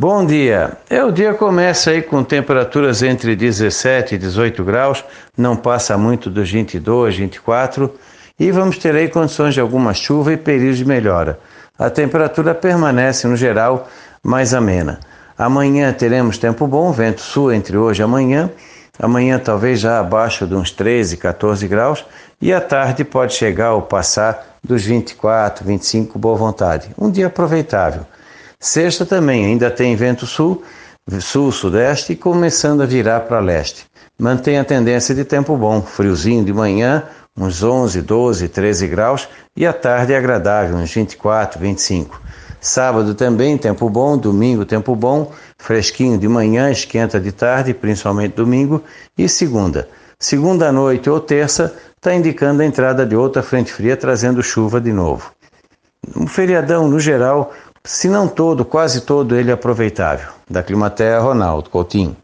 Bom dia. É, o dia começa aí com temperaturas entre 17 e 18 graus, não passa muito dos 22, 24, e vamos ter aí condições de alguma chuva e períodos de melhora. A temperatura permanece no geral mais amena. Amanhã teremos tempo bom, vento sul entre hoje e amanhã. Amanhã talvez já abaixo de uns 13, 14 graus e à tarde pode chegar ou passar dos 24, 25 boa vontade. Um dia aproveitável. Sexta também ainda tem vento sul, sul-sudeste começando a virar para leste. Mantém a tendência de tempo bom, friozinho de manhã, uns 11, 12, 13 graus e à tarde é agradável, uns 24, 25. Sábado também tempo bom, domingo tempo bom, fresquinho de manhã, esquenta de tarde, principalmente domingo, e segunda. Segunda noite ou terça está indicando a entrada de outra frente fria trazendo chuva de novo. Um feriadão no geral se não todo, quase todo ele é aproveitável. Da Climatea, Ronaldo Coutinho.